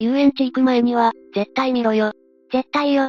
遊園地行く前には、絶対見ろよ。絶対よ。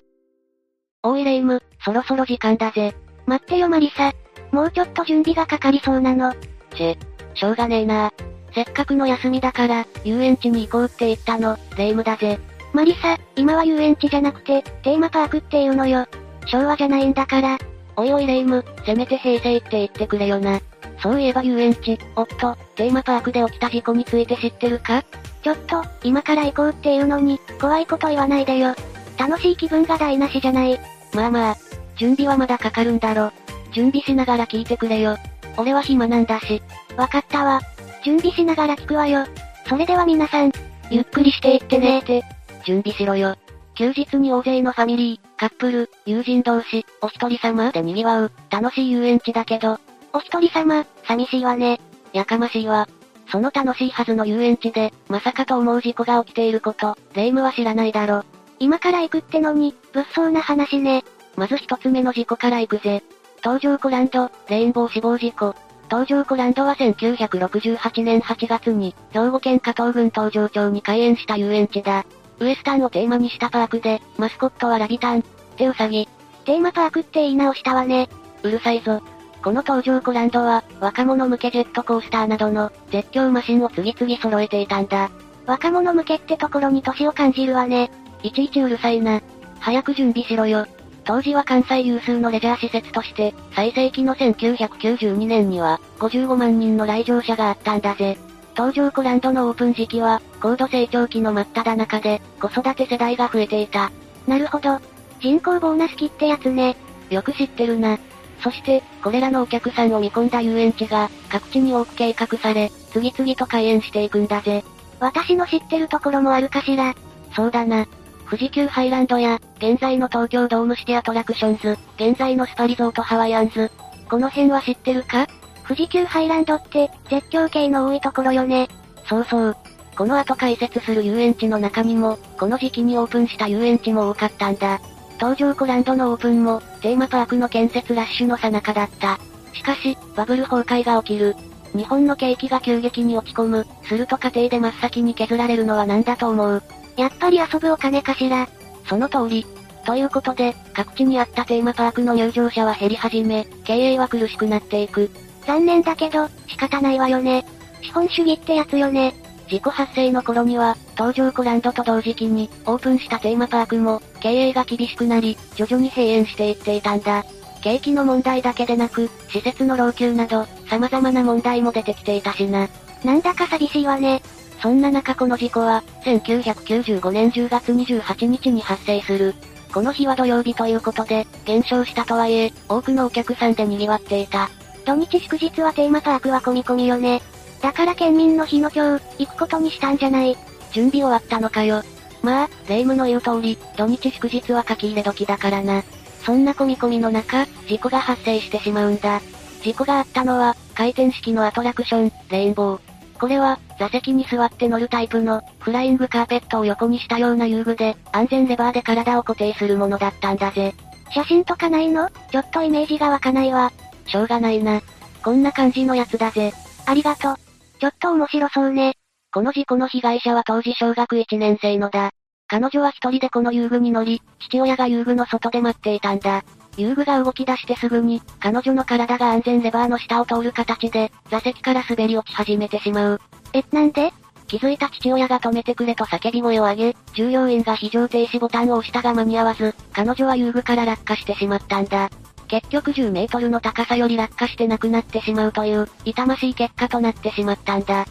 おいレイム、そろそろ時間だぜ。待ってよマリサ。もうちょっと準備がかかりそうなの。ちぇ、しょうがねえな。せっかくの休みだから、遊園地に行こうって言ったの、レイムだぜ。マリサ、今は遊園地じゃなくて、テーマパークっていうのよ。昭和じゃないんだから。おいおいレイム、せめて平成って言ってくれよな。そういえば遊園地、おっと、テーマパークで起きた事故について知ってるか？ちょっと、今から行こうっていうのに、怖いこと言わないでよ。楽しい気分が台無しじゃない。まあまあ、準備はまだかかるんだろ。準備しながら聞いてくれよ。俺は暇なんだし。わかったわ。準備しながら聞くわよ。それでは皆さん、ゆっくりしていってねーて。準備しろよ。休日に大勢のファミリー、カップル、友人同士、お一人様で賑わう、楽しい遊園地だけど、お一人様、寂しいわね。やかましいわ。その楽しいはずの遊園地で、まさかと思う事故が起きていること、レイムは知らないだろ。今から行くってのに、物騒な話ね。まず一つ目の事故から行くぜ。東条コランド、レインボー死亡事故。東条コランドは1968年8月に、兵庫県加東郡東条町に開園した遊園地だ。ウエスタンをテーマにしたパークで、マスコットはラビタン。ってウサギ。テーマパークって言い直したわね。うるさいぞ。この東条コランドは、若者向けジェットコースターなどの、絶叫マシンを次々揃えていたんだ。若者向けってところに年を感じるわね。いちいちうるさいな。早く準備しろよ。当時は関西有数のレジャー施設として、最盛期の1992年には、55万人の来場者があったんだぜ。東条コランドのオープン時期は、高度成長期の真っ只中で、子育て世代が増えていた。なるほど。人口ボーナス期ってやつね。よく知ってるな。そして、これらのお客さんを見込んだ遊園地が、各地に多く計画され、次々と開園していくんだぜ。私の知ってるところもあるかしら。そうだな。富士急ハイランドや、現在の東京ドームシティアトラクションズ、現在のスパリゾートハワイアンズ。この辺は知ってるか？富士急ハイランドって、絶叫系の多いところよね。そうそう。この後解説する遊園地の中にも、この時期にオープンした遊園地も多かったんだ。東条コランドのオープンも、テーマパークの建設ラッシュの最中だった。しかし、バブル崩壊が起きる。日本の景気が急激に落ち込む。すると家庭で真っ先に削られるのは何だと思う？やっぱり遊ぶお金かしら。その通り。ということで、各地にあったテーマパークの入場者は減り始め、経営は苦しくなっていく。残念だけど、仕方ないわよね。資本主義ってやつよね。事故発生の頃には、東条コランドと同時期に、オープンしたテーマパークも、経営が厳しくなり、徐々に閉園していっていたんだ。景気の問題だけでなく、施設の老朽など、様々な問題も出てきていたしな。なんだか寂しいわね。そんな中この事故は、1995年10月28日に発生する。この日は土曜日ということで、減少したとはいえ、多くのお客さんで賑わっていた。土日祝日はテーマパークは込み込みよね。だから県民の日の今日、行くことにしたんじゃない。準備終わったのかよ。まあ、霊夢の言う通り、土日祝日は書き入れ時だからな。そんな込み込みの中、事故が発生してしまうんだ。事故があったのは、回転式のアトラクション、レインボー。これは、座席に座って乗るタイプの、フライングカーペットを横にしたような遊具で、安全レバーで体を固定するものだったんだぜ。写真とかないの？ちょっとイメージが湧かないわ。しょうがないな。こんな感じのやつだぜ。ありがとう。ちょっと面白そうね。この事故の被害者は当時小学1年生のだ。彼女は一人でこの遊具に乗り、父親が遊具の外で待っていたんだ。遊具が動き出してすぐに、彼女の体が安全レバーの下を通る形で、座席から滑り落ち始めてしまう。え、なんで？気づいた父親が止めてくれと叫び声を上げ、従業員が非常停止ボタンを押したが間に合わず、彼女は遊具から落下してしまったんだ。結局10メートルの高さより落下して亡くなってしまうという、痛ましい結果となってしまったんだ。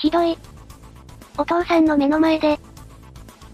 ひどい。お父さんの目の前で。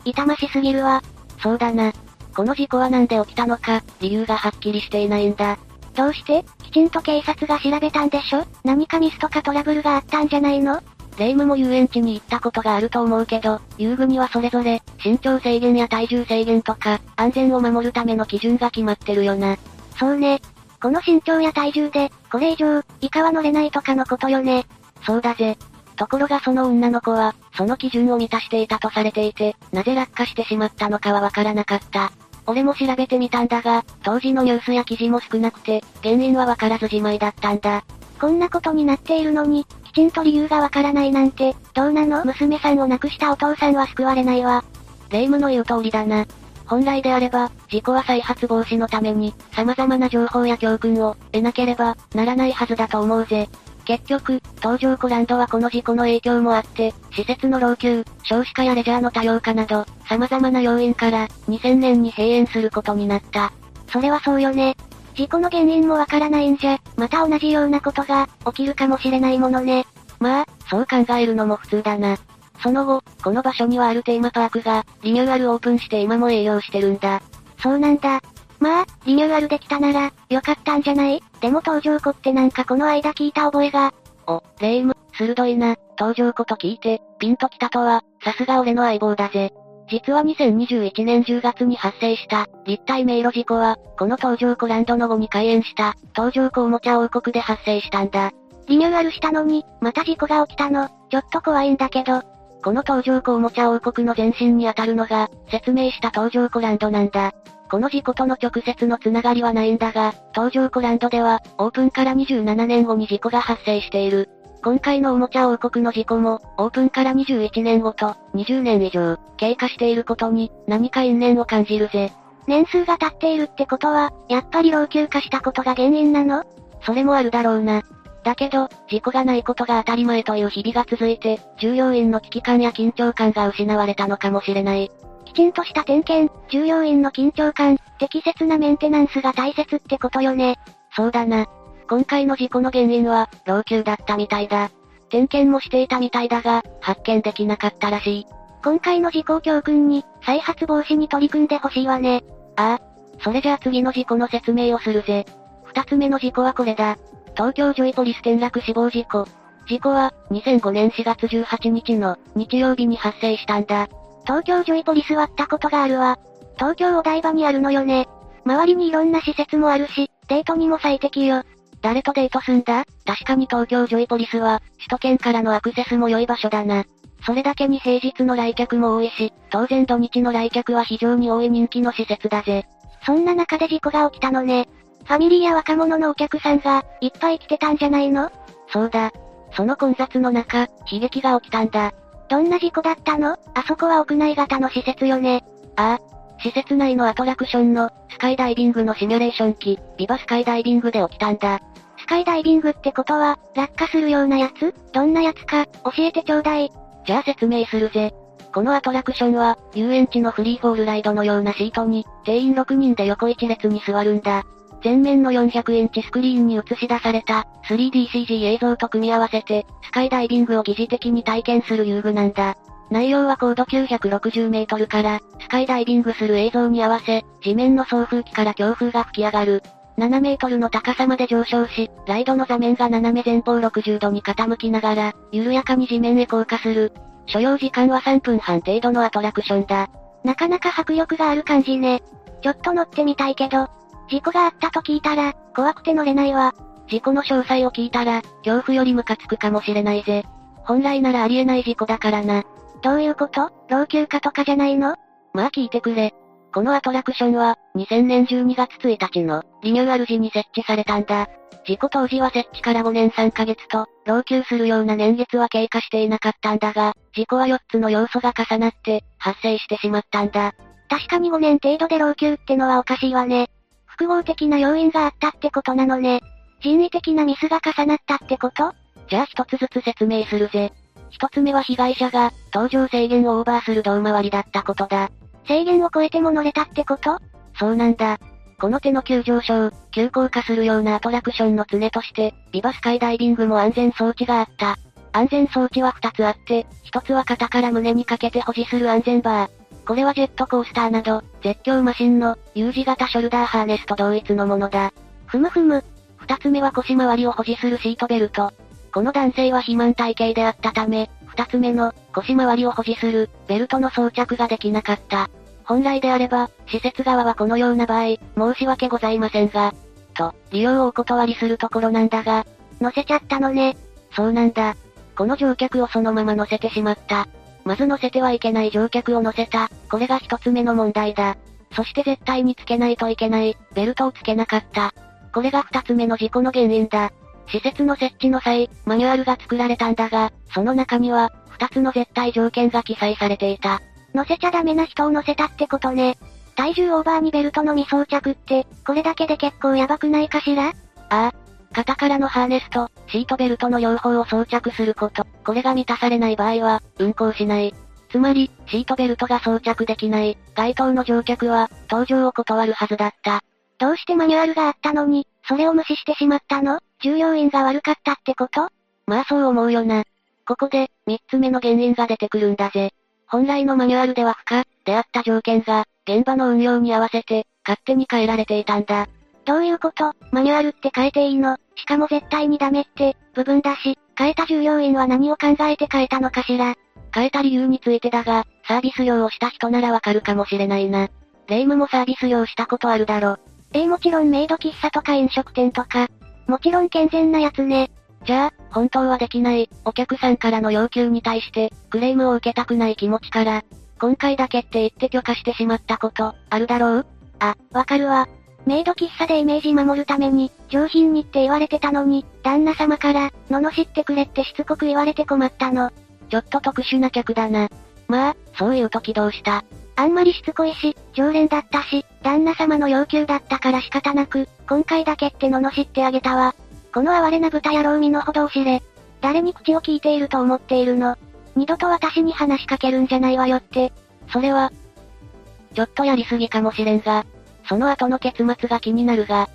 痛ましすぎるわ。そうだな。この事故はなんで起きたのか、理由がはっきりしていないんだ。どうして？きちんと警察が調べたんでしょ？何かミスとかトラブルがあったんじゃないの？霊夢も遊園地に行ったことがあると思うけど、遊具にはそれぞれ、身長制限や体重制限とか、安全を守るための基準が決まってるよな。そうね。この身長や体重で、これ以上、以下は乗れないとかのことよね。そうだぜ。ところがその女の子は、その基準を満たしていたとされていて、なぜ落下してしまったのかはわからなかった。俺も調べてみたんだが、当時のニュースや記事も少なくて、原因はわからずじまいだったんだ。こんなことになっているのに、きちんと理由がわからないなんて、どうなの？娘さんを亡くしたお父さんは救われないわ。霊夢の言う通りだな。本来であれば、事故は再発防止のために、様々な情報や教訓を得なければならないはずだと思うぜ。結局、東条湖ランドはこの事故の影響もあって、施設の老朽、少子化やレジャーの多様化など、様々な要因から、2000年に閉園することになった。それはそうよね。事故の原因もわからないんじゃ、また同じようなことが、起きるかもしれないものね。まあ、そう考えるのも普通だな。その後、この場所にはあるテーマパークが、リニューアルオープンして今も営業してるんだ。そうなんだ。まあ、リニューアルできたなら、よかったんじゃない？でも登場湖ってなんかこの間聞いた覚えが。お、レイム、鋭いな、登場湖と聞いて、ピンときたとは、さすが俺の相棒だぜ。実は2021年10月に発生した、立体迷路事故は、この東条湖ランドの後に開園した、東条湖おもちゃ王国で発生したんだ。リニューアルしたのに、また事故が起きたの、ちょっと怖いんだけど。この東条湖おもちゃ王国の前身にあたるのが、説明した東条湖ランドなんだ。この事故との直接のつながりはないんだが、東条湖ランドでは、オープンから27年後に事故が発生している。今回のおもちゃ王国の事故も、オープンから21年後と、20年以上、経過していることに、何か因縁を感じるぜ。年数が経っているってことは、やっぱり老朽化したことが原因なの？それもあるだろうな。だけど、事故がないことが当たり前という日々が続いて、従業員の危機感や緊張感が失われたのかもしれない。きちんとした点検、従業員の緊張感、適切なメンテナンスが大切ってことよね。そうだな。今回の事故の原因は、老朽だったみたいだ。点検もしていたみたいだが、発見できなかったらしい。今回の事故を教訓に、再発防止に取り組んでほしいわね。ああ。それじゃあ次の事故の説明をするぜ。二つ目の事故はこれだ。東京ジョイポリス転落死亡事故。事故は、2005年4月18日の日曜日に発生したんだ。東京ジョイポリスはったことがあるわ。東京お台場にあるのよね。周りにいろんな施設もあるし、デートにも最適よ。誰とデートすんだ？確かに東京ジョイポリスは、首都圏からのアクセスも良い場所だな。それだけに平日の来客も多いし、当然土日の来客は非常に多い人気の施設だぜ。そんな中で事故が起きたのね。ファミリーや若者のお客さんが、いっぱい来てたんじゃないの？そうだ。その混雑の中、悲劇が起きたんだ。どんな事故だったの？あそこは屋内型の施設よね。ああ、施設内のアトラクションの、スカイダイビングのシミュレーション機、ビバスカイダイビングで起きたんだ。スカイダイビングってことは、落下するようなやつ？どんなやつか、教えてちょうだい。じゃあ説明するぜ。このアトラクションは、遊園地のフリーフォールライドのようなシートに、定員6人で横一列に座るんだ。前面の400インチスクリーンに映し出された 3DCG 映像と組み合わせて、スカイダイビングを疑似的に体験する遊具なんだ。内容は高度960メートルから、スカイダイビングする映像に合わせ、地面の送風機から強風が吹き上がる。7メートルの高さまで上昇し、ライドの座面が斜め前方60度に傾きながら、緩やかに地面へ降下する。所要時間は3分半程度のアトラクションだ。なかなか迫力がある感じね。ちょっと乗ってみたいけど、事故があったと聞いたら、怖くて乗れないわ。事故の詳細を聞いたら、恐怖よりムカつくかもしれないぜ。本来ならありえない事故だからな。どういうこと？老朽化とかじゃないの？まあ聞いてくれ。このアトラクションは、2000年12月1日の、リニューアル時に設置されたんだ。事故当時は設置から5年3ヶ月と、老朽するような年月は経過していなかったんだが、事故は4つの要素が重なって、発生してしまったんだ。確かに5年程度で老朽ってのはおかしいわね。複合的な要因があったってことなのね。人為的なミスが重なったってこと？じゃあ一つずつ説明するぜ。一つ目は被害者が、搭乗制限をオーバーする胴回りだったことだ。制限を超えても乗れたってこと？そうなんだ。この手の急上昇、急降下するようなアトラクションの常として、ビバスカイダイビングも安全装置があった。安全装置は二つあって、一つは肩から胸にかけて保持する安全バー。これはジェットコースターなど、絶叫マシンの U 字型ショルダーハーネスと同一のものだ。ふむふむ。二つ目は腰回りを保持するシートベルト。この男性は肥満体型であったため、二つ目の腰回りを保持するベルトの装着ができなかった。本来であれば、施設側はこのような場合、申し訳ございませんが、と、利用をお断りするところなんだが、乗せちゃったのね。そうなんだ。この乗客をそのまま乗せてしまった。まず乗せてはいけない乗客を乗せた。これが一つ目の問題だ。そして絶対につけないといけない、ベルトをつけなかった。これが二つ目の事故の原因だ。施設の設置の際、マニュアルが作られたんだが、その中には、二つの絶対条件が記載されていた。乗せちゃダメな人を乗せたってことね。体重オーバーにベルトの未装着って、これだけで結構やばくないかしら？ああ。肩からのハーネスと、シートベルトの両方を装着すること。これが満たされない場合は、運行しない。つまり、シートベルトが装着できない、該当の乗客は、搭乗を断るはずだった。どうしてマニュアルがあったのに、それを無視してしまったの？従業員が悪かったってこと？まあそう思うよな。ここで、三つ目の原因が出てくるんだぜ。本来のマニュアルでは不可、であった条件が、現場の運用に合わせて、勝手に変えられていたんだ。どういうこと？マニュアルって変えていいの？しかも絶対にダメって、部分だし、変えた従業員は何を考えて変えたのかしら？変えた理由についてだが、サービス業をした人ならわかるかもしれないな。霊夢もサービス業したことあるだろ。ええもちろんメイド喫茶とか飲食店とか。もちろん健全なやつね。じゃあ、本当はできない、お客さんからの要求に対して、クレームを受けたくない気持ちから、今回だけって言って許可してしまったこと、あるだろう？あ、わかるわ。メイド喫茶でイメージ守るために、上品にって言われてたのに、旦那様から、罵ってくれってしつこく言われて困ったの。ちょっと特殊な客だな。まあ、そういう時どうした？あんまりしつこいし、常連だったし、旦那様の要求だったから仕方なく、今回だけって罵ってあげたわ。この哀れな豚野郎身の程を知れ。誰に口を聞いていると思っているの？二度と私に話しかけるんじゃないわよって。それは、ちょっとやりすぎかもしれんが、その後の結末が気になるが。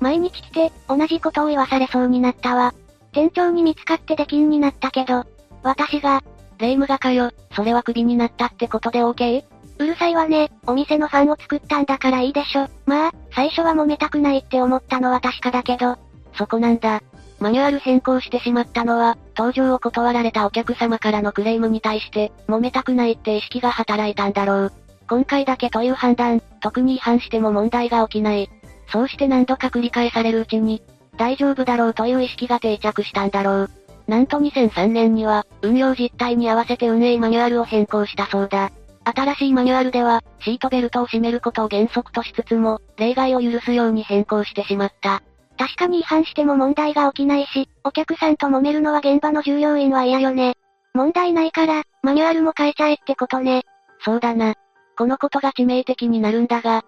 毎日来て、同じことを言わされそうになったわ。店長に見つかって出禁になったけど、私が、霊夢がかよ、それはクビになったってことで OK? うるさいわね、お店のファンを作ったんだからいいでしょ。まあ、最初は揉めたくないって思ったのは確かだけど。そこなんだ。マニュアル変更してしまったのは、搭乗を断られたお客様からのクレームに対して、揉めたくないって意識が働いたんだろう。今回だけという判断、特に違反しても問題が起きない。そうして何度か繰り返されるうちに、大丈夫だろうという意識が定着したんだろう。なんと2003年には、運用実態に合わせて運営マニュアルを変更したそうだ。新しいマニュアルでは、シートベルトを締めることを原則としつつも、例外を許すように変更してしまった。確かに違反しても問題が起きないし、お客さんと揉めるのは現場の従業員は嫌よね。問題ないから、マニュアルも変えちゃえってことね。そうだな。このことが致命的になるんだが、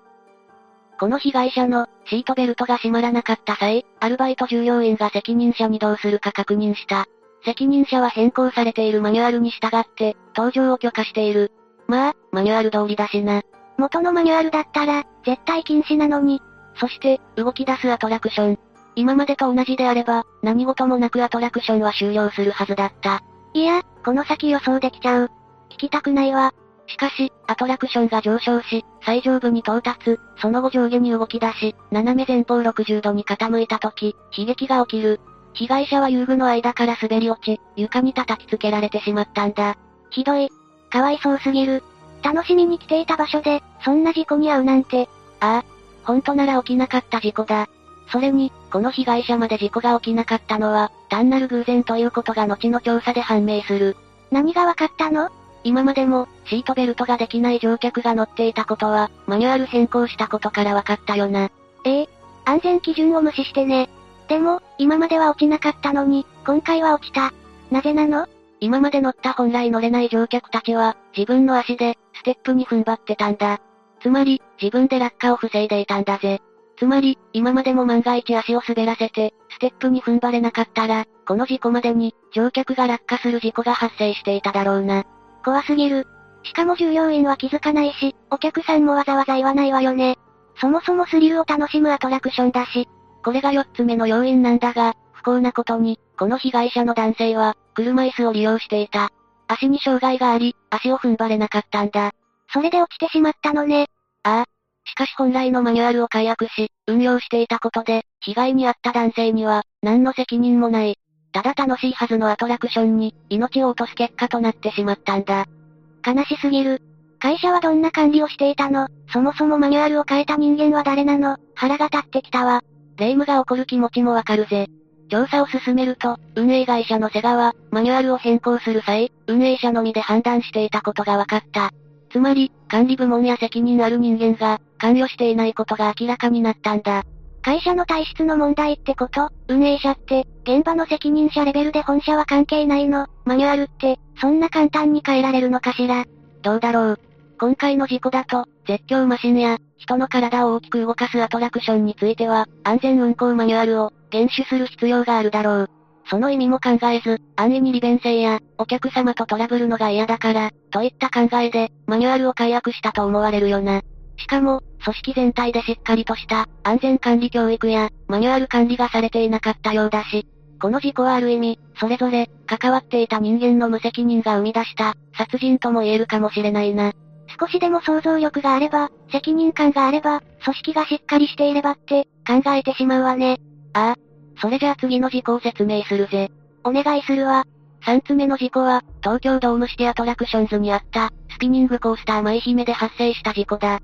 この被害者の、シートベルトが閉まらなかった際、アルバイト従業員が責任者にどうするか確認した。責任者は変更されているマニュアルに従って、搭乗を許可している。まあ、マニュアル通りだしな。元のマニュアルだったら、絶対禁止なのに。そして、動き出すアトラクション。今までと同じであれば、何事もなくアトラクションは終了するはずだった。いや、この先予想できちゃう。聞きたくないわ。しかし、アトラクションが上昇し、最上部に到達、その後上下に動き出し、斜め前方60度に傾いた時、悲劇が起きる。被害者は遊具の間から滑り落ち、床に叩きつけられてしまったんだ。ひどい。かわいそうすぎる。楽しみに来ていた場所で、そんな事故に遭うなんて。ああ。本当なら起きなかった事故だ。それに、この被害者まで事故が起きなかったのは、単なる偶然ということが後の調査で判明する。何がわかったの？今までも、シートベルトができない乗客が乗っていたことは、マニュアル変更したことから分かったよな。ええ安全基準を無視してね。でも、今までは落ちなかったのに、今回は落ちた。なぜなの？今まで乗った本来乗れない乗客たちは、自分の足で、ステップに踏ん張ってたんだ。つまり、自分で落下を防いでいたんだぜ。つまり、今までも万が一足を滑らせて、ステップに踏ん張れなかったら、この事故までに、乗客が落下する事故が発生していただろうな。怖すぎる。しかも従業員は気づかないし、お客さんもわざわざ言わないわよね。そもそもスリルを楽しむアトラクションだし。これが4つ目の要因なんだが、不幸なことに、この被害者の男性は、車椅子を利用していた。足に障害があり、足を踏ん張れなかったんだ。それで落ちてしまったのね。ああ。しかし本来のマニュアルを解約し、運用していたことで、被害に遭った男性には、何の責任もない。ただ楽しいはずのアトラクションに、命を落とす結果となってしまったんだ。悲しすぎる。会社はどんな管理をしていたの？そもそもマニュアルを変えた人間は誰なの？腹が立ってきたわ。霊夢が起こる気持ちもわかるぜ。調査を進めると、運営会社のセガは、マニュアルを変更する際、運営者のみで判断していたことが分かった。つまり、管理部門や責任ある人間が、関与していないことが明らかになったんだ。会社の体質の問題ってこと？運営者って、現場の責任者レベルで本社は関係ないの？マニュアルって、そんな簡単に変えられるのかしら？どうだろう？今回の事故だと、絶叫マシンや、人の体を大きく動かすアトラクションについては、安全運行マニュアルを、厳守する必要があるだろう。その意味も考えず、安易に利便性や、お客様とトラブルのが嫌だから、といった考えで、マニュアルを解約したと思われるよな。しかも、組織全体でしっかりとした安全管理教育やマニュアル管理がされていなかったようだし、この事故はある意味、それぞれ関わっていた人間の無責任が生み出した殺人とも言えるかもしれないな。少しでも想像力があれば、責任感があれば、組織がしっかりしていればって考えてしまうわね。ああ。それじゃあ次の事故を説明するぜ。お願いするわ。3つ目の事故は、東京ドームシティアトラクションズにあった、スピニングコースター舞姫で発生した事故だ。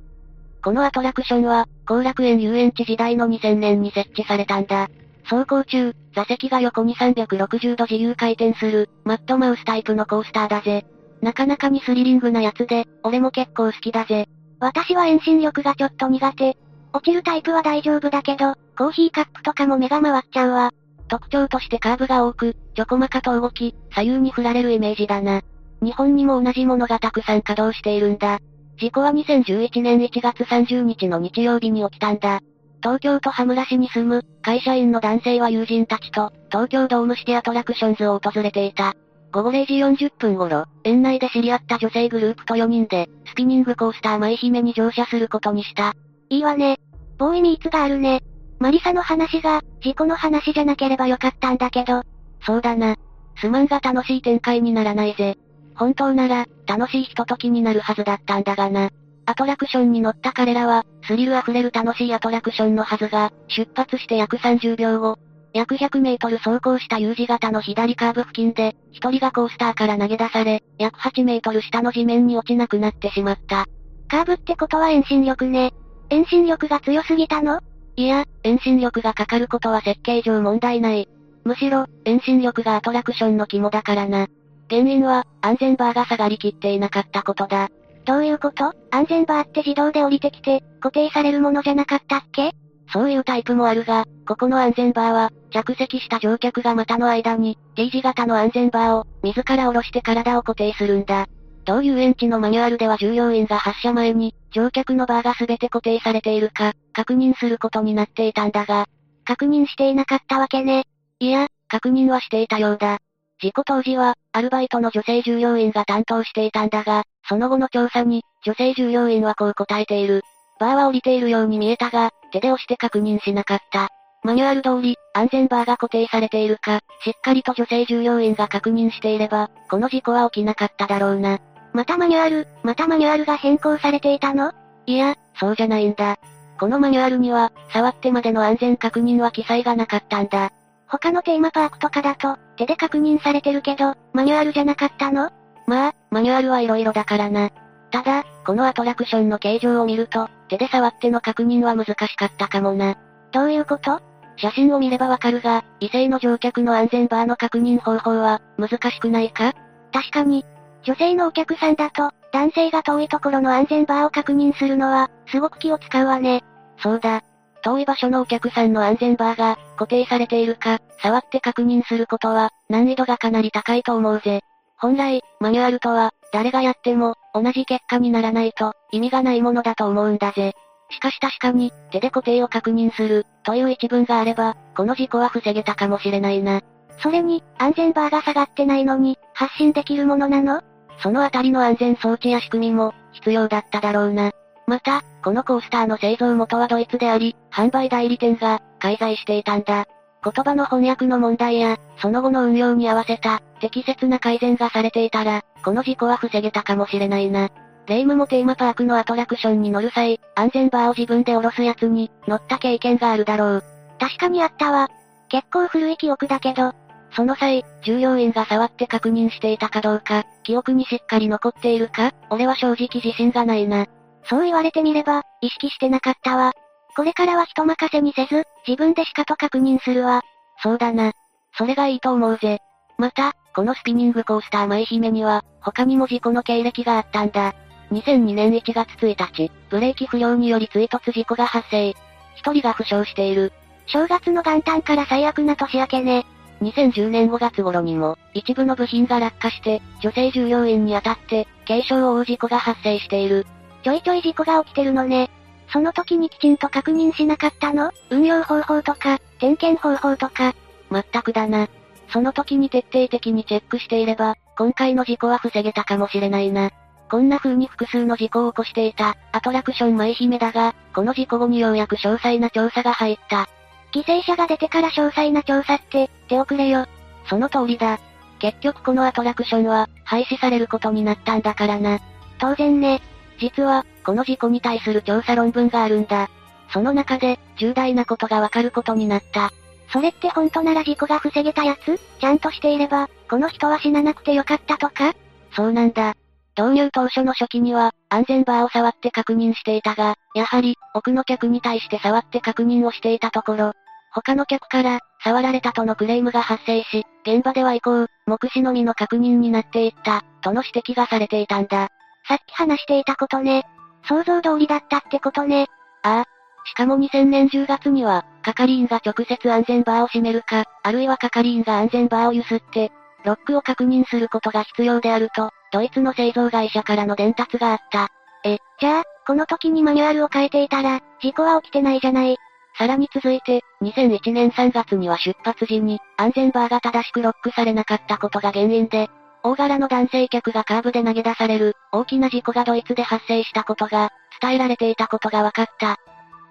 このアトラクションは、後楽園遊園地時代の2000年に設置されたんだ。走行中、座席が横に360度自由回転する、マッドマウスタイプのコースターだぜ。なかなかにスリリングなやつで、俺も結構好きだぜ。私は遠心力がちょっと苦手。落ちるタイプは大丈夫だけど、コーヒーカップとかも目が回っちゃうわ。特徴としてカーブが多く、ちょこまかと動き、左右に振られるイメージだな。日本にも同じものがたくさん稼働しているんだ。事故は2011年1月30日の日曜日に起きたんだ。東京都羽村市に住む、会社員の男性は友人たちと、東京ドームシティアトラクションズを訪れていた。午後0時40分頃、園内で知り合った女性グループと4人で、スピニングコースター舞姫に乗車することにした。いいわね。ボーイミーツがあるね。マリサの話が、事故の話じゃなければよかったんだけど。そうだな。すまんが楽しい展開にならないぜ。本当なら、楽しいひとときになるはずだったんだがな。アトラクションに乗った彼らは、スリル溢れる楽しいアトラクションのはずが、出発して約30秒後、約100メートル走行した U 字型の左カーブ付近で、一人がコースターから投げ出され、約8メートル下の地面に落ちなくなってしまった。カーブってことは遠心力ね。遠心力が強すぎたの？いや、遠心力がかかることは設計上問題ない。むしろ、遠心力がアトラクションの肝だからな。原因は、安全バーが下がりきっていなかったことだ。どういうこと？安全バーって自動で降りてきて、固定されるものじゃなかったっけ？そういうタイプもあるが、ここの安全バーは、着席した乗客が股の間に、T 字型の安全バーを、自ら下ろして体を固定するんだ。同遊園地のマニュアルでは従業員が発車前に、乗客のバーが全て固定されているか、確認することになっていたんだが、確認していなかったわけね。いや、確認はしていたようだ。事故当時は、アルバイトの女性従業員が担当していたんだが、その後の調査に、女性従業員はこう答えている。バーは降りているように見えたが、手で押して確認しなかった。マニュアル通り、安全バーが固定されているか、しっかりと女性従業員が確認していれば、この事故は起きなかっただろうな。またマニュアル、またマニュアルが変更されていたの？いや、そうじゃないんだ。このマニュアルには、触ってまでの安全確認は記載がなかったんだ。他のテーマパークとかだと、手で確認されてるけど、マニュアルじゃなかったの？まあ、マニュアルは色々だからな。ただ、このアトラクションの形状を見ると、手で触っての確認は難しかったかもな。どういうこと？写真を見ればわかるが、異性の乗客の安全バーの確認方法は、難しくないか？確かに。女性のお客さんだと、男性が遠いところの安全バーを確認するのは、すごく気を使うわね。そうだ。遠い場所のお客さんの安全バーが、固定されているか、触って確認することは、難易度がかなり高いと思うぜ。本来、マニュアルとは、誰がやっても、同じ結果にならないと、意味がないものだと思うんだぜ。しかし確かに、手で固定を確認する、という一文があれば、この事故は防げたかもしれないな。それに、安全バーが下がってないのに、発信できるものなの？そのあたりの安全装置や仕組みも、必要だっただろうな。また、このコースターの製造元はドイツであり、販売代理店が、介在していたんだ。言葉の翻訳の問題や、その後の運用に合わせた、適切な改善がされていたら、この事故は防げたかもしれないな。レイムもテーマパークのアトラクションに乗る際、安全バーを自分で下ろすやつに、乗った経験があるだろう。確かにあったわ。結構古い記憶だけど。その際、従業員が触って確認していたかどうか、記憶にしっかり残っているか、俺は正直自信がないな。そう言われてみれば、意識してなかったわ。これからは人任せにせず、自分でしかと確認するわ。そうだな。それがいいと思うぜ。また、このスピニングコースター舞姫には、他にも事故の経歴があったんだ。2002年1月1日、ブレーキ不良により追突事故が発生。一人が負傷している。正月の元旦から最悪な年明けね。2010年5月頃にも、一部の部品が落下して、女性従業員に当たって、軽傷を負う事故が発生している。ちょいちょい事故が起きてるのね。その時にきちんと確認しなかったの？運用方法とか、点検方法とか。まったくだな。その時に徹底的にチェックしていれば、今回の事故は防げたかもしれないな。こんな風に複数の事故を起こしていた、アトラクション舞姫だが、この事故後にようやく詳細な調査が入った。犠牲者が出てから詳細な調査って、手遅れよ。その通りだ。結局このアトラクションは、廃止されることになったんだからな。当然ね。実は、この事故に対する調査論文があるんだ。その中で、重大なことがわかることになった。それって本当なら事故が防げたやつ？ちゃんとしていれば、この人は死ななくてよかったとか？そうなんだ。導入当初の初期には、安全バーを触って確認していたが、やはり、奥の客に対して触って確認をしていたところ、他の客から、触られたとのクレームが発生し、現場では以降、目視のみの確認になっていった、との指摘がされていたんだ。さっき話していたことね。想像通りだったってことね。ああ。しかも2000年10月には、係員が直接安全バーを閉めるか、あるいは係員が安全バーを揺すって、ロックを確認することが必要であると、ドイツの製造会社からの伝達があった。え、じゃあ、この時にマニュアルを変えていたら、事故は起きてないじゃない。さらに続いて、2001年3月には出発時に、安全バーが正しくロックされなかったことが原因で、大柄の男性客がカーブで投げ出される、大きな事故がドイツで発生したことが、伝えられていたことが分かった。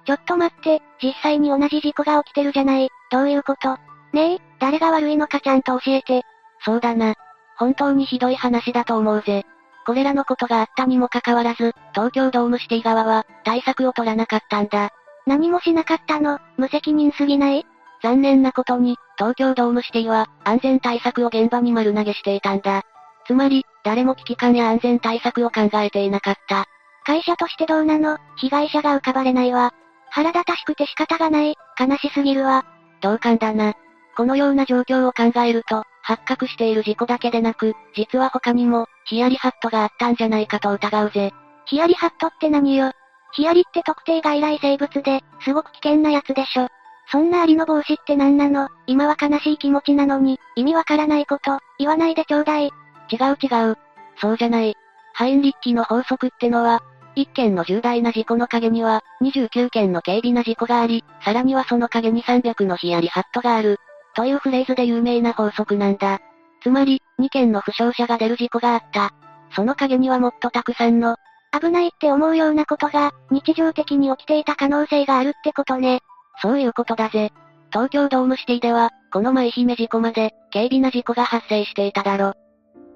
ちょっと待って、実際に同じ事故が起きてるじゃない。どういうこと？ねえ、誰が悪いのかちゃんと教えて。そうだな。本当にひどい話だと思うぜ。これらのことがあったにもかかわらず、東京ドームシティ側は、対策を取らなかったんだ。何もしなかったの、無責任すぎない？残念なことに、東京ドームシティは、安全対策を現場に丸投げしていたんだ。つまり、誰も危機感や安全対策を考えていなかった。会社としてどうなの？被害者が浮かばれないわ。腹立たしくて仕方がない、悲しすぎるわ。同感だな。このような状況を考えると、発覚している事故だけでなく、実は他にも、ヒヤリハットがあったんじゃないかと疑うぜ。ヒヤリハットって何よ？ヒヤリって特定外来生物で、すごく危険なやつでしょ。そんなアリの帽子って何なの？今は悲しい気持ちなのに、意味わからないこと、言わないでちょうだい。違う違う。そうじゃない。ハインリッキの法則ってのは、1件の重大な事故の陰には、29件の軽微な事故があり、さらにはその陰に300のヒヤリハットがある。というフレーズで有名な法則なんだ。つまり、2件の負傷者が出る事故があった。その陰にはもっとたくさんの、危ないって思うようなことが、日常的に起きていた可能性があるってことね。そういうことだぜ。東京ドームシティでは、この舞姫事故まで、軽微な事故が発生していただろ。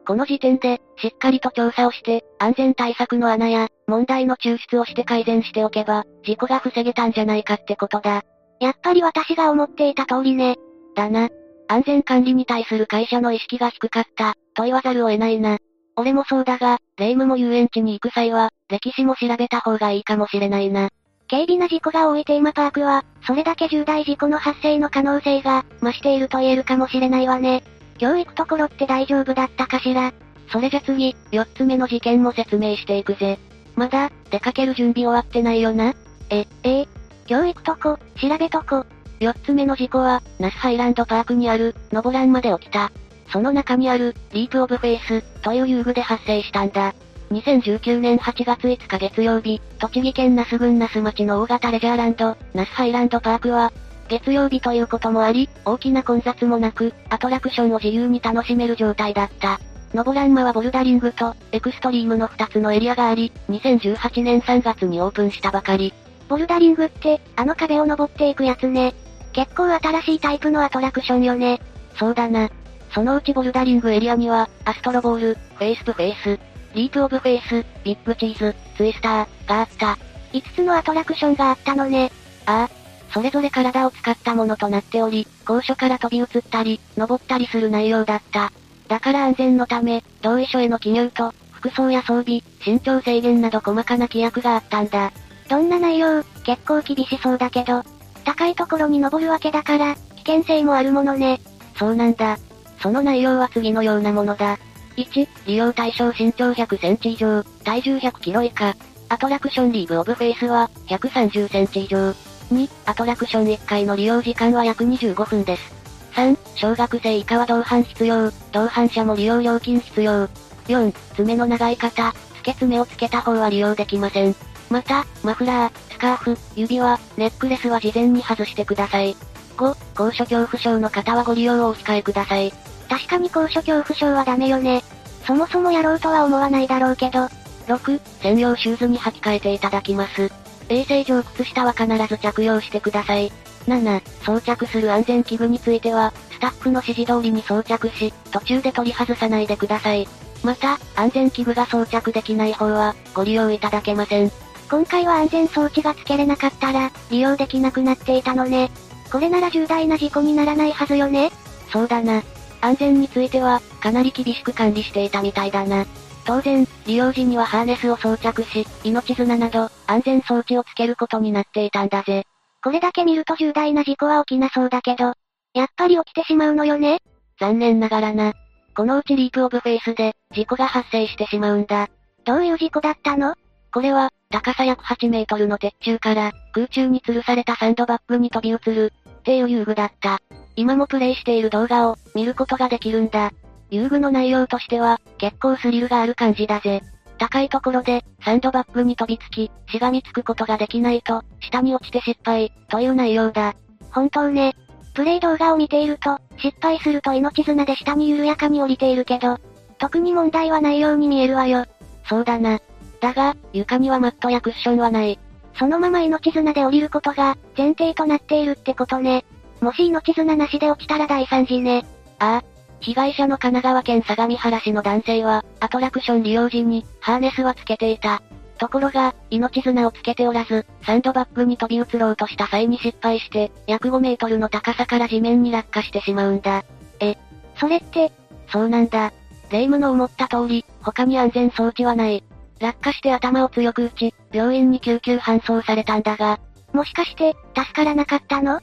この時点で、しっかりと調査をして、安全対策の穴や、問題の抽出をして改善しておけば、事故が防げたんじゃないかってことだ。やっぱり私が思っていた通りね。だな。安全管理に対する会社の意識が低かった、と言わざるを得ないな。俺もそうだが、霊夢も遊園地に行く際は、歴史も調べた方がいいかもしれないな。軽微な事故が多いテーマパークは、それだけ重大事故の発生の可能性が、増していると言えるかもしれないわね。今日行くところって大丈夫だったかしら？それじゃ次、四つ目の事件も説明していくぜ。まだ、出かける準備終わってないよな？え、え？今日行くとこ、調べとこ。四つ目の事故は、那須ハイランドパークにある、ノボランマで起きた。その中にある、リープオブフェイス、という遊具で発生したんだ。2019年8月5日月曜日、栃木県那須郡那須町の大型レジャーランド、那須ハイランドパークは、月曜日ということもあり、大きな混雑もなく、アトラクションを自由に楽しめる状態だった。ノボランマはボルダリングと、エクストリームの2つのエリアがあり、2018年3月にオープンしたばかり。ボルダリングって、あの壁を登っていくやつね。結構新しいタイプのアトラクションよね。そうだな。そのうちボルダリングエリアには、アストロボール、フェイストゥフェイス、リープオブフェイス、ビッグチーズ、ツイスター、があった。5つのアトラクションがあったのね。ああ。それぞれ体を使ったものとなっており、高所から飛び移ったり、登ったりする内容だった。だから安全のため、同意書への記入と、服装や装備、身長制限など細かな規約があったんだ。どんな内容、結構厳しそうだけど、高いところに登るわけだから、危険性もあるものね。そうなんだ。その内容は次のようなものだ。1、利用対象身長100センチ以上、体重100キロ以下。アトラクションリープオブフェイスは、130センチ以上。2、アトラクション1回の利用時間は約25分です。3、小学生以下は同伴必要、同伴者も利用料金必要。4、爪の長い方、付け爪をつけた方は利用できません。また、マフラー、スカーフ、指輪、ネックレスは事前に外してください。5、高所恐怖症の方はご利用をお控えください。確かに高所恐怖症はダメよね。そもそもやろうとは思わないだろうけど。6、専用シューズに履き替えていただきます。衛生上靴下は必ず着用してください。7、装着する安全器具については、スタッフの指示通りに装着し、途中で取り外さないでください。また、安全器具が装着できない方は、ご利用いただけません。今回は安全装置が付けれなかったら、利用できなくなっていたのね。これなら重大な事故にならないはずよねそうだな。安全については、かなり厳しく管理していたみたいだな。当然、利用時にはハーネスを装着し、命綱など、安全装置をつけることになっていたんだぜ。これだけ見ると重大な事故は起きなそうだけど、やっぱり起きてしまうのよね残念ながらな。このうちリープオブフェイスで、事故が発生してしまうんだ。どういう事故だったの？これは、高さ約8メートルの鉄柱から、空中に吊るされたサンドバッグに飛び移る、っていう遊具だった。今もプレイしている動画を、見ることができるんだ。遊具の内容としては、結構スリルがある感じだぜ。高いところで、サンドバッグに飛びつき、しがみつくことができないと、下に落ちて失敗、という内容だ。本当ね。プレイ動画を見ていると、失敗すると命綱で下に緩やかに降りているけど、特に問題はないように見えるわよ。そうだな。だが、床にはマットやクッションはない。そのまま命綱で降りることが、前提となっているってことね。もし命綱なしで落ちたら大惨事ね。ああ。被害者の神奈川県相模原市の男性は、アトラクション利用時に、ハーネスはつけていた。ところが、命綱をつけておらず、サンドバッグに飛び移ろうとした際に失敗して、約5メートルの高さから地面に落下してしまうんだ。え、それって、そうなんだ。霊夢の思った通り、他に安全装置はない。落下して頭を強く打ち、病院に救急搬送されたんだが、もしかして、助からなかったの？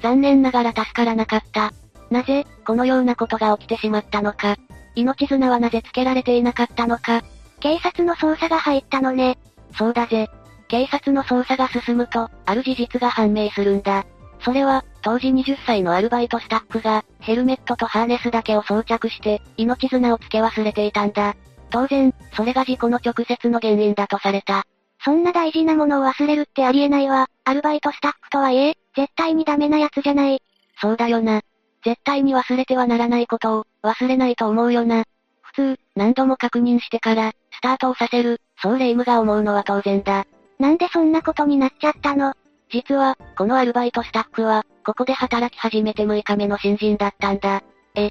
残念ながら助からなかった。なぜ、このようなことが起きてしまったのか。命綱はなぜつけられていなかったのか。警察の捜査が入ったのね。そうだぜ。警察の捜査が進むと、ある事実が判明するんだ。それは、当時20歳のアルバイトスタッフが、ヘルメットとハーネスだけを装着して、命綱をつけ忘れていたんだ。当然、それが事故の直接の原因だとされた。そんな大事なものを忘れるってありえないわ。アルバイトスタッフとはいえ、絶対にダメなやつじゃない。そうだよな。絶対に忘れてはならないことを、忘れないと思うよな。普通、何度も確認してから、スタートをさせる、そうレイムが思うのは当然だ。なんでそんなことになっちゃったの？実は、このアルバイトスタッフは、ここで働き始めて6日目の新人だったんだ。え。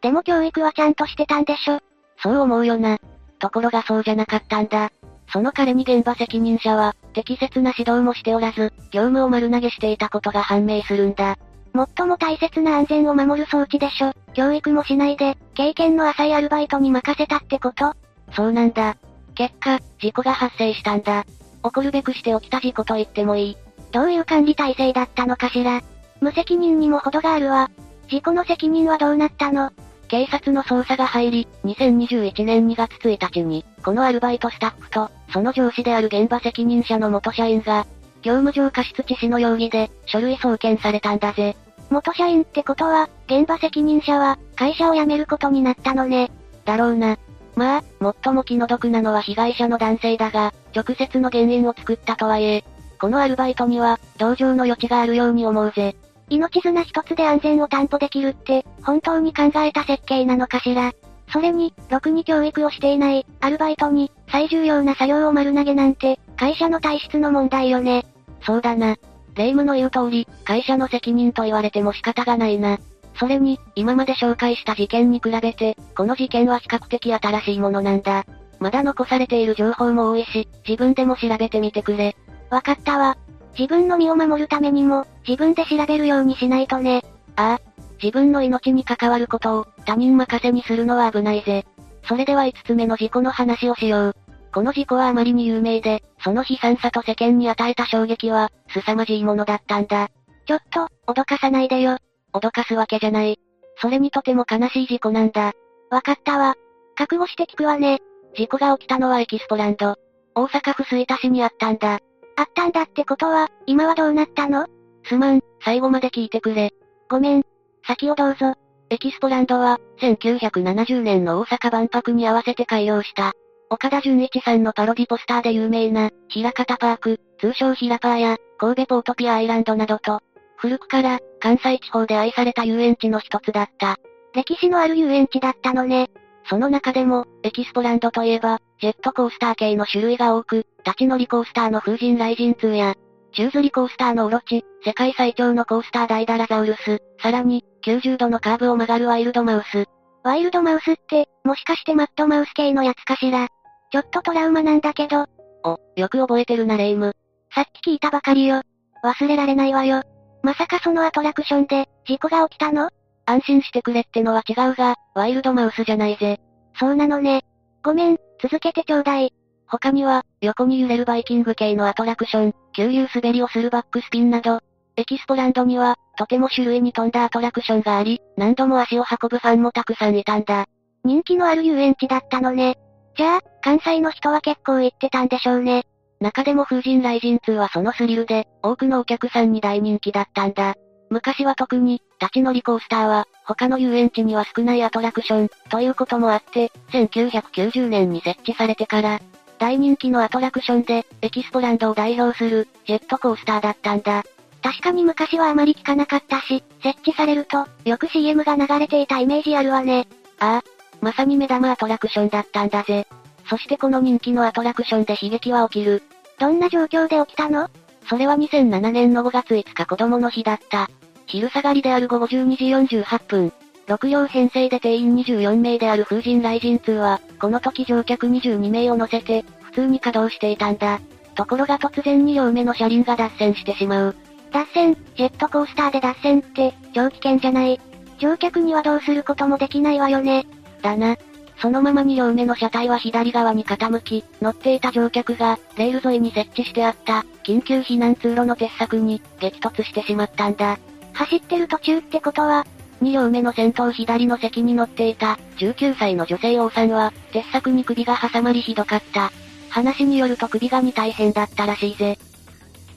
でも教育はちゃんとしてたんでしょ？そう思うよな。ところがそうじゃなかったんだ。その彼に現場責任者は、適切な指導もしておらず、業務を丸投げしていたことが判明するんだ。最も大切な安全を守る装置でしょ。教育もしないで、経験の浅いアルバイトに任せたってこと？そうなんだ。結果、事故が発生したんだ。起こるべくして起きた事故と言ってもいい。どういう管理体制だったのかしら？無責任にも程があるわ。事故の責任はどうなったの？警察の捜査が入り、2021年2月1日に、このアルバイトスタッフと、その上司である現場責任者の元社員が、業務上過失致死の容疑で、書類送検されたんだぜ。元社員ってことは、現場責任者は、会社を辞めることになったのね。だろうな。まあ、最も気の毒なのは被害者の男性だが、直接の原因を作ったとはいえ、このアルバイトには、同情の余地があるように思うぜ。命綱一つで安全を担保できるって、本当に考えた設計なのかしら。それに、ろくに教育をしていない、アルバイトに、最重要な作業を丸投げなんて、会社の体質の問題よね。そうだな。霊夢の言う通り、会社の責任と言われても仕方がないな。それに、今まで紹介した事件に比べて、この事件は比較的新しいものなんだ。まだ残されている情報も多いし、自分でも調べてみてくれ。わかったわ。自分の身を守るためにも、自分で調べるようにしないとね。ああ。自分の命に関わることを、他人任せにするのは危ないぜ。それでは5つ目の事故の話をしよう。この事故はあまりに有名で、その悲惨さと世間に与えた衝撃は、凄まじいものだったんだ。ちょっと、脅かさないでよ。脅かすわけじゃない。それにとても悲しい事故なんだ。わかったわ。覚悟して聞くわね。事故が起きたのはエキスポランド。大阪府吹田市にあったんだ。あったんだってことは、今はどうなったの？すまん、最後まで聞いてくれ。ごめん。先をどうぞ。エキスポランドは、1970年の大阪万博に合わせて開業した。岡田純一さんのパロディポスターで有名な、平方パーク、通称ヒラパーや、神戸ポートピアアイランドなどと、古くから、関西地方で愛された遊園地の一つだった。歴史のある遊園地だったのね。その中でも、エキスポランドといえば、ジェットコースター系の種類が多く、立ち乗りコースターの風神雷神2や、宙吊りコースターのオロチ、世界最長のコースターダイダラザウルス、さらに、90度のカーブを曲がるワイルドマウス。ワイルドマウスって、もしかしてマッドマウス系のやつかしら？ちょっとトラウマなんだけど。お、よく覚えてるなレイム。さっき聞いたばかりよ。忘れられないわよ。まさかそのアトラクションで、事故が起きたの？安心してくれってのは違うが、ワイルドマウスじゃないぜ。そうなのね。ごめん、続けてちょうだい。他には、横に揺れるバイキング系のアトラクション、急流滑りをするバックスピンなど、エキスポランドには、とても種類に富んだアトラクションがあり、何度も足を運ぶファンもたくさんいたんだ。人気のある遊園地だったのね。じゃあ、関西の人は結構行ってたんでしょうね。中でも風神雷神2はそのスリルで、多くのお客さんに大人気だったんだ。昔は特に、立ち乗りコースターは、他の遊園地には少ないアトラクション、ということもあって、1990年に設置されてから、大人気のアトラクションで、エキスポランドを代表する、ジェットコースターだったんだ。確かに昔はあまり聞かなかったし、設置されると、よく CM が流れていたイメージあるわね。ああ、まさに目玉アトラクションだったんだぜ。そしてこの人気のアトラクションで悲劇は起きる。どんな状況で起きたの？それは2007年の5月5日子供の日だった。昼下がりである午後12時48分。6両編成で定員24名である風神雷神2は、この時乗客22名を乗せて、普通に稼働していたんだ。ところが突然2両目の車輪が脱線してしまう。脱線、ジェットコースターで脱線って、超危険じゃない。乗客にはどうすることもできないわよね。だな。そのまま2両目の車体は左側に傾き、乗っていた乗客が、レール沿いに設置してあった、緊急避難通路の鉄柵に、激突してしまったんだ。走ってる途中ってことは、2両目の先頭左の席に乗っていた、19歳の女性王さんは、鉄柵に首が挟まりひどかった。話によると首がに大変だったらしいぜ。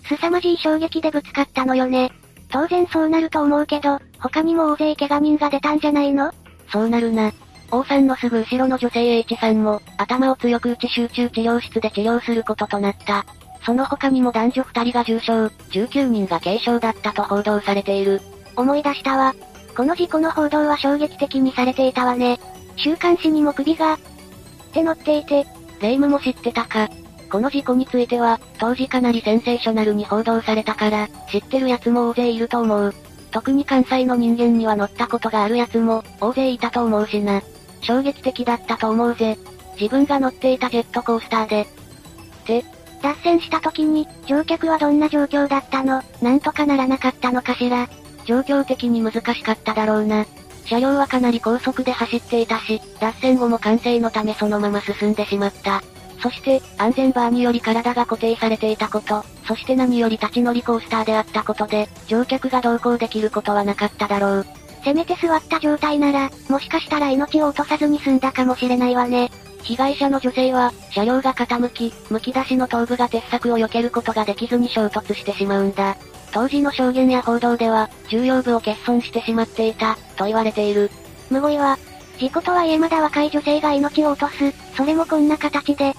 凄まじい衝撃でぶつかったのよね。当然そうなると思うけど、他にも大勢怪我人が出たんじゃないの？そうなるな。王さんのすぐ後ろの女性 H さんも、頭を強く打ち集中治療室で治療することとなった。その他にも男女2人が重傷、19人が軽傷だったと報道されている。思い出したわ。この事故の報道は衝撃的にされていたわね。週刊誌にも首が、って載っていて、霊夢も知ってたか。この事故については、当時かなりセンセーショナルに報道されたから、知ってる奴も大勢いると思う。特に関西の人間には乗ったことがある奴も、大勢いたと思うしな。衝撃的だったと思うぜ。自分が乗っていたジェットコースターで。で、脱線した時に、乗客はどんな状況だったの？なんとかならなかったのかしら状況的に難しかっただろうな。車両はかなり高速で走っていたし、脱線後も完成のためそのまま進んでしまった。そして、安全バーにより体が固定されていたこと、そして何より立ち乗りコースターであったことで、乗客が同行できることはなかっただろう。せめて座った状態なら、もしかしたら命を落とさずに済んだかもしれないわね。被害者の女性は、車両が傾き、剥き出しの頭部が鉄柵を避けることができずに衝突してしまうんだ。当時の証言や報道では、重要部を欠損してしまっていた、と言われている。むごいわ。事故とはいえまだ若い女性が命を落とす、それもこんな形で。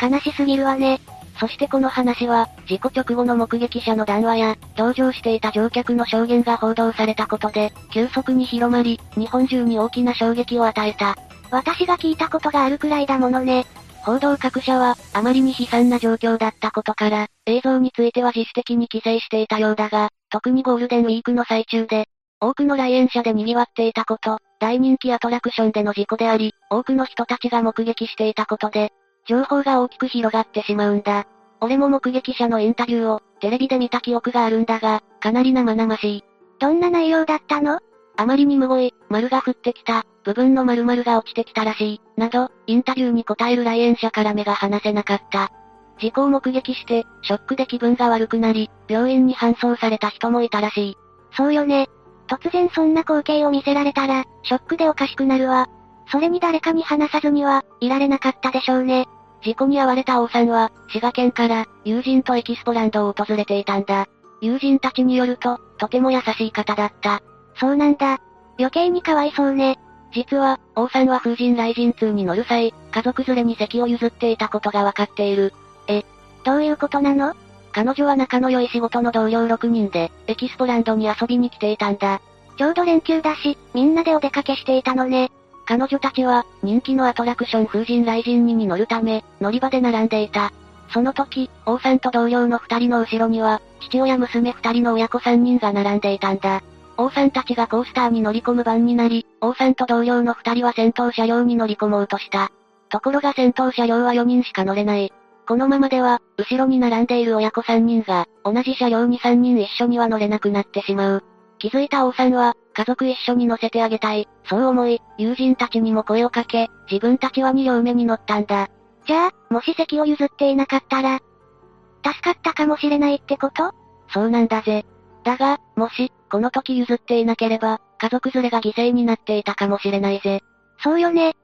悲しすぎるわね。そしてこの話は、事故直後の目撃者の談話や、同乗していた乗客の証言が報道されたことで、急速に広まり、日本中に大きな衝撃を与えた。私が聞いたことがあるくらいだものね。報道各社は、あまりに悲惨な状況だったことから、映像については自主的に規制していたようだが、特にゴールデンウィークの最中で、多くの来園者で賑わっていたこと、大人気アトラクションでの事故であり、多くの人たちが目撃していたことで、情報が大きく広がってしまうんだ。俺も目撃者のインタビューを、テレビで見た記憶があるんだが、かなり生々しい。どんな内容だったの？あまりにむごい、丸が降ってきた、部分の〇〇が落ちてきたらしい、など、インタビューに答える来園者から目が離せなかった。事故を目撃して、ショックで気分が悪くなり、病院に搬送された人もいたらしい。そうよね。突然そんな光景を見せられたら、ショックでおかしくなるわ。それに誰かに話さずには、いられなかったでしょうね。事故に遭われた王さんは、滋賀県から、友人とエキスポランドを訪れていたんだ。友人たちによると、とても優しい方だった。そうなんだ。余計にかわいそうね。実は、王さんは風神雷神2に乗る際、家族連れに席を譲っていたことがわかっている。え、どういうことなの？彼女は仲の良い仕事の同僚6人で、エキスポランドに遊びに来ていたんだ。ちょうど連休だし、みんなでお出かけしていたのね。彼女たちは、人気のアトラクション風神雷神2に乗るため、乗り場で並んでいた。その時、王さんと同僚の二人の後ろには、父親娘二人の親子三人が並んでいたんだ。王さんたちがコースターに乗り込む番になり、王さんと同僚の二人は先頭車両に乗り込もうとした。ところが先頭車両は4人しか乗れない。このままでは、後ろに並んでいる親子3人が、同じ車両に3人一緒には乗れなくなってしまう。気づいた王さんは、家族一緒に乗せてあげたい、そう思い、友人たちにも声をかけ、自分たちは2両目に乗ったんだ。じゃあ、もし席を譲っていなかったら、助かったかもしれないってこと？そうなんだぜ。だが、もし、この時譲っていなければ、家族連れが犠牲になっていたかもしれないぜ。そうよね。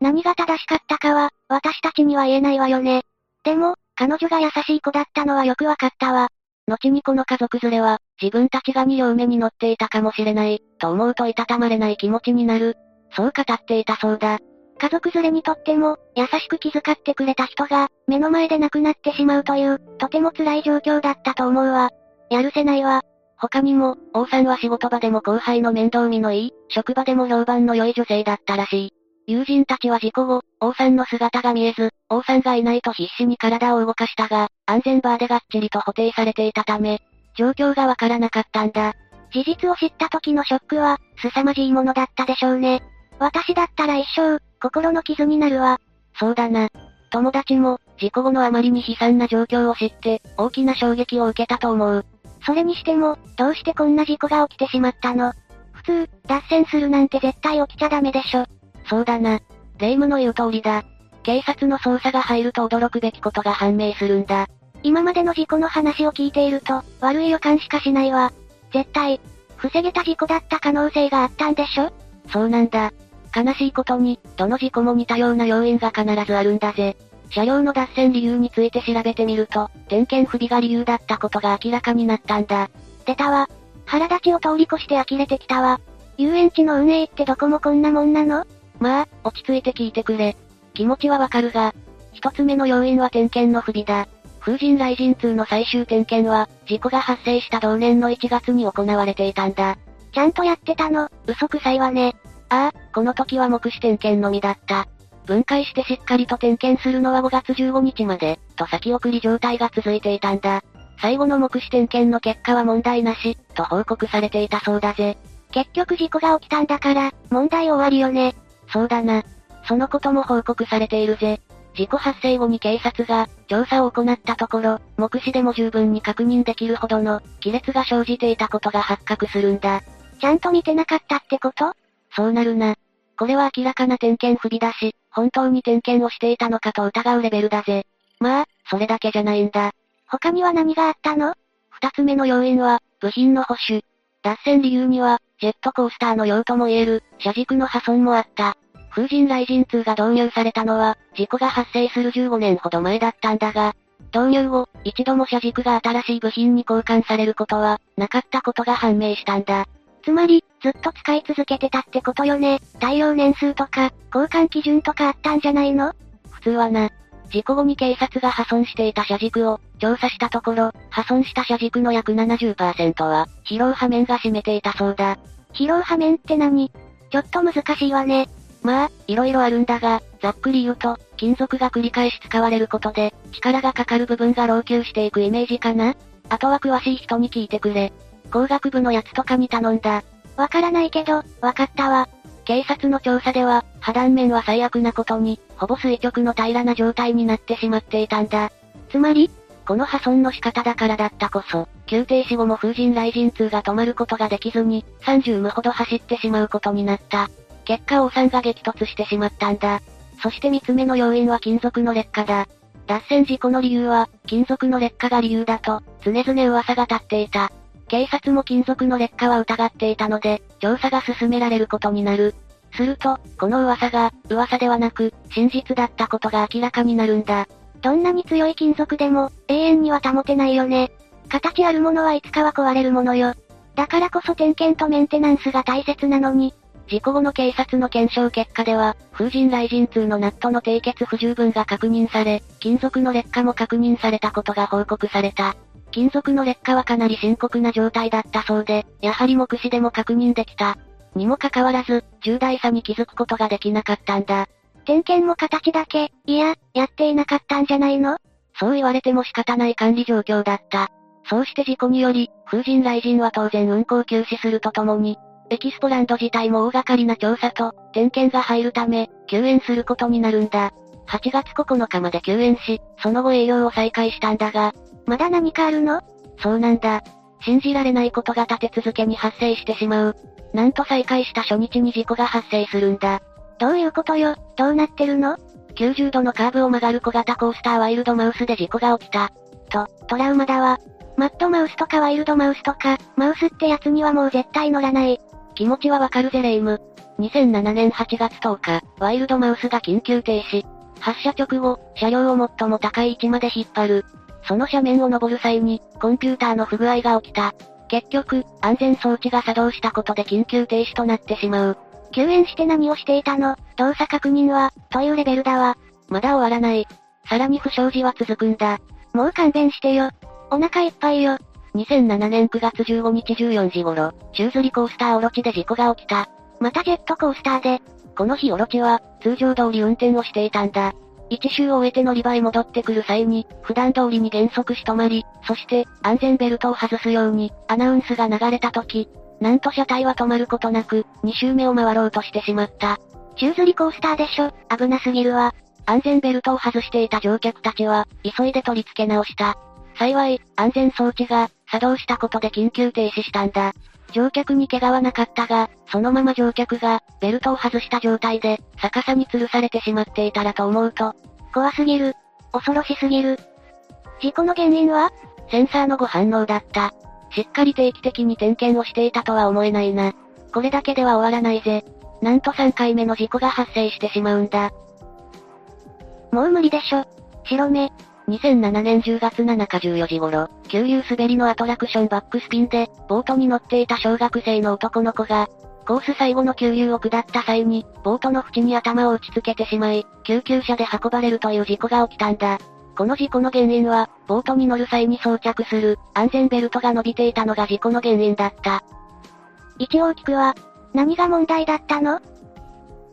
何が正しかったかは、私たちには言えないわよね。でも、彼女が優しい子だったのはよくわかったわ。後にこの家族連れは、自分たちが2両目に乗っていたかもしれない、と思うといたたまれない気持ちになる。そう語っていたそうだ。家族連れにとっても、優しく気遣ってくれた人が、目の前で亡くなってしまうという、とても辛い状況だったと思うわ。やるせないわ。他にも、王さんは仕事場でも後輩の面倒見のいい、職場でも評判の良い女性だったらしい。友人たちは事故後、王さんの姿が見えず、王さんがいないと必死に体を動かしたが、安全バーでがっちりと補定されていたため、状況がわからなかったんだ。事実を知った時のショックは、凄まじいものだったでしょうね。私だったら一生、心の傷になるわ。そうだな。友達も、事故後のあまりに悲惨な状況を知って、大きな衝撃を受けたと思う。それにしても、どうしてこんな事故が起きてしまったの？普通、脱線するなんて絶対起きちゃダメでしょ。そうだな。霊夢の言う通りだ。警察の捜査が入ると驚くべきことが判明するんだ。今までの事故の話を聞いていると、悪い予感しかしないわ。絶対、防げた事故だった可能性があったんでしょ？そうなんだ。悲しいことに、どの事故も似たような要因が必ずあるんだぜ。車両の脱線理由について調べてみると、点検不備が理由だったことが明らかになったんだ。出たわ。腹立ちを通り越して呆れてきたわ。遊園地の運営ってどこもこんなもんなの？まあ、落ち着いて聞いてくれ。気持ちはわかるが、一つ目の要因は点検の不備だ。風神雷神2の最終点検は、事故が発生した同年の1月に行われていたんだ。ちゃんとやってたの、嘘くさいわね。ああ、この時は目視点検のみだった。分解してしっかりと点検するのは5月15日まで、と先送り状態が続いていたんだ。最後の目視点検の結果は問題なし、と報告されていたそうだぜ。結局事故が起きたんだから、問題終わりよね。そうだな。そのことも報告されているぜ。事故発生後に警察が、調査を行ったところ、目視でも十分に確認できるほどの、亀裂が生じていたことが発覚するんだ。ちゃんと見てなかったってこと？そうなるな。これは明らかな点検不備だし、本当に点検をしていたのかと疑うレベルだぜ。まあ、それだけじゃないんだ。他には何があったの？二つ目の要因は、部品の保守。脱線理由には、ジェットコースターの用とも言える、車軸の破損もあった。風神雷神2が導入されたのは、事故が発生する15年ほど前だったんだが、導入後、一度も車軸が新しい部品に交換されることは、なかったことが判明したんだ。つまり、ずっと使い続けてたってことよね。対応年数とか、交換基準とかあったんじゃないの？普通はな。事故後に警察が破損していた車軸を調査したところ、破損した車軸の約70%は、疲労破面が占めていたそうだ。疲労破面って何？ちょっと難しいわね。まあ、いろいろあるんだが、ざっくり言うと、金属が繰り返し使われることで、力がかかる部分が老朽していくイメージかなあとは詳しい人に聞いてくれ。工学部のやつとかに頼んだ。わからないけど、わかったわ。警察の調査では、破断面は最悪なことに、ほぼ垂直の平らな状態になってしまっていたんだ。つまりこの破損の仕方だからだったこそ、急停止後も風神雷神2が止まることができずに、30無ほど走ってしまうことになった。結果王さんが激突してしまったんだ。そして三つ目の要因は金属の劣化だ。脱線事故の理由は、金属の劣化が理由だと、常々噂が立っていた。警察も金属の劣化は疑っていたので、調査が進められることになる。すると、この噂が、噂ではなく、真実だったことが明らかになるんだ。どんなに強い金属でも、永遠には保てないよね。形あるものはいつかは壊れるものよ。だからこそ点検とメンテナンスが大切なのに、事故後の警察の検証結果では、風神雷神2のナットの締結不十分が確認され、金属の劣化も確認されたことが報告された。金属の劣化はかなり深刻な状態だったそうで、やはり目視でも確認できた。にもかかわらず、重大さに気づくことができなかったんだ。点検も形だけ、いや、やっていなかったんじゃないの？そう言われても仕方ない管理状況だった。そうして事故により、風神雷神は当然運行休止するとともに、エキスポランド自体も大掛かりな調査と、点検が入るため、休園することになるんだ。8月9日まで休園し、その後営業を再開したんだが、まだ何かあるの？そうなんだ。信じられないことが立て続けに発生してしまう。なんと再開した初日に事故が発生するんだ。どういうことよ、どうなってるの ?90 度のカーブを曲がる小型コースターワイルドマウスで事故が起きた。と、トラウマだわ。マッドマウスとかワイルドマウスとか、マウスってやつにはもう絶対乗らない。気持ちはわかるぜレイム。2007年8月10日、ワイルドマウスが緊急停止。発車直後、車両を最も高い位置まで引っ張る。その斜面を登る際に、コンピューターの不具合が起きた。結局、安全装置が作動したことで緊急停止となってしまう。救援して何をしていたの？動作確認は、というレベルだわ。まだ終わらない。さらに不祥事は続くんだ。もう勘弁してよ。お腹いっぱいよ。2007年9月15日14時頃、宙吊りコースターオロチで事故が起きた。またジェットコースターで。この日オロチは、通常通り運転をしていたんだ。一周を終えて乗り場へ戻ってくる際に、普段通りに減速し止まり、そして、安全ベルトを外すように、アナウンスが流れた時、なんと車体は止まることなく、2周目を回ろうとしてしまった。宙吊りコースターでしょ、危なすぎるわ。安全ベルトを外していた乗客たちは、急いで取り付け直した。幸い、安全装置が、作動したことで緊急停止したんだ。乗客に怪我はなかったが、そのまま乗客が、ベルトを外した状態で、逆さに吊るされてしまっていたらと思うと、怖すぎる。恐ろしすぎる。事故の原因は？センサーの誤反応だった。しっかり定期的に点検をしていたとは思えないな。これだけでは終わらないぜ。なんと3回目の事故が発生してしまうんだ。もう無理でしょ。白目。2007年10月7日14時頃、急流滑りのアトラクションバックスピンで、ボートに乗っていた小学生の男の子が、コース最後の急流を下った際に、ボートの縁に頭を打ちつけてしまい、救急車で運ばれるという事故が起きたんだ。この事故の原因は、ボートに乗る際に装着する、安全ベルトが伸びていたのが事故の原因だった。一応聞くわ。何が問題だったの？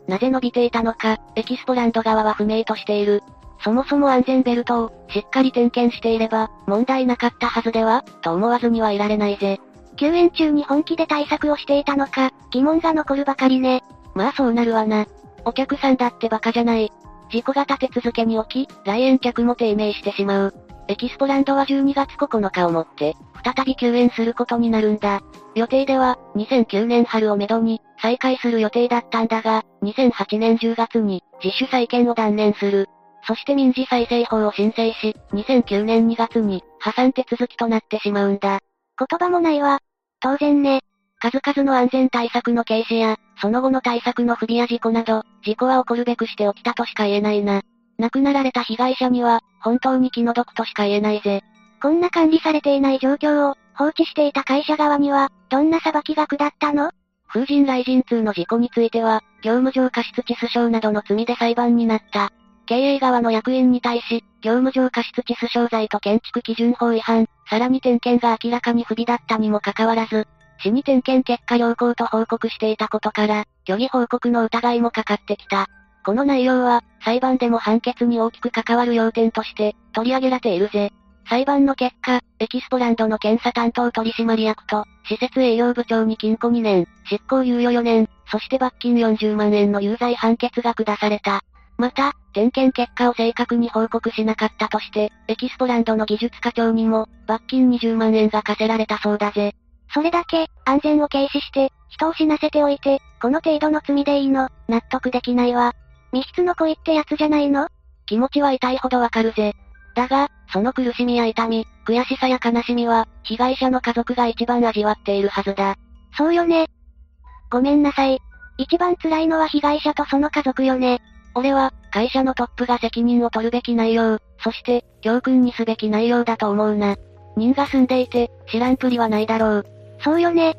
なぜ伸びていたのか、エキスポランド側は不明としている。そもそも安全ベルトを、しっかり点検していれば、問題なかったはずでは、と思わずにはいられないぜ。救援中に本気で対策をしていたのか、疑問が残るばかりね。まあそうなるわな。お客さんだってバカじゃない。事故が立て続けに起き、来園客も低迷してしまう。エキスポランドは12月9日をもって、再び休園することになるんだ。予定では、2009年春をめどに、再開する予定だったんだが、2008年10月に、自主再建を断念する。そして民事再生法を申請し、2009年2月に、破産手続きとなってしまうんだ。言葉もないわ。当然ね。数々の安全対策の軽視や、その後の対策の不備や事故など、事故は起こるべくして起きたとしか言えないな。亡くなられた被害者には、本当に気の毒としか言えないぜ。こんな管理されていない状況を、放置していた会社側には、どんな裁きが下ったの？風神雷神2の事故については、業務上過失致死傷などの罪で裁判になった。経営側の役員に対し、業務上過失致死傷罪と建築基準法違反、さらに点検が明らかに不備だったにもかかわらず、市に点検結果良好と報告していたことから、虚偽報告の疑いもかかってきた。この内容は、裁判でも判決に大きく関わる要点として、取り上げられているぜ。裁判の結果、エキスポランドの検査担当取締役と、施設営業部長に禁錮2年、執行猶予4年、そして罰金40万円の有罪判決が下された。また、点検結果を正確に報告しなかったとして、エキスポランドの技術課長にも、罰金20万円が課せられたそうだぜ。それだけ、安全を軽視して、人を死なせておいて、この程度の罪でいいの、納得できないわ。密室の恋ってやつじゃないの？気持ちは痛いほどわかるぜ。だが、その苦しみや痛み、悔しさや悲しみは、被害者の家族が一番味わっているはずだ。そうよね。ごめんなさい。一番辛いのは被害者とその家族よね。俺は、会社のトップが責任を取るべき内容、そして、教訓にすべき内容だと思うな。人が住んでいて、知らんぷりはないだろう。そうよね。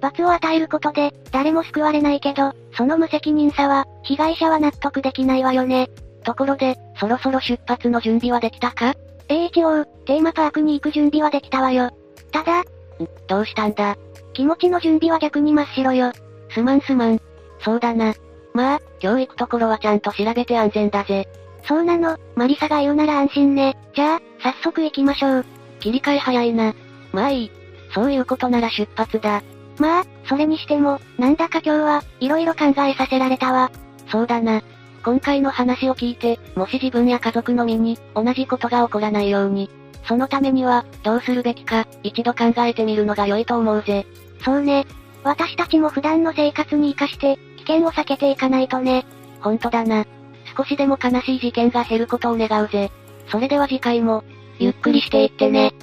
罰を与えることで、誰も救われないけど、その無責任さは、被害者は納得できないわよね。ところで、そろそろ出発の準備はできたか ?AHO、テーマパークに行く準備はできたわよ。ただ、どうしたんだ？気持ちの準備は逆に真っ白よ。すまんすまん。そうだな。まあ、今日行くところはちゃんと調べて安全だぜ。そうなの、マリサが言うなら安心ね。じゃあ、早速行きましょう。切り替え早いな。まあいい。そういうことなら出発だ。まあ、それにしても、なんだか今日は、色々考えさせられたわ。そうだな。今回の話を聞いて、もし自分や家族の身に、同じことが起こらないように、そのためには、どうするべきか、一度考えてみるのが良いと思うぜ。そうね。私たちも普段の生活に活かして、危件を避けていかないとね。ほんとだな。少しでも悲しい事件が減ることを願うぜ。それでは次回も、ゆっくりしていってね。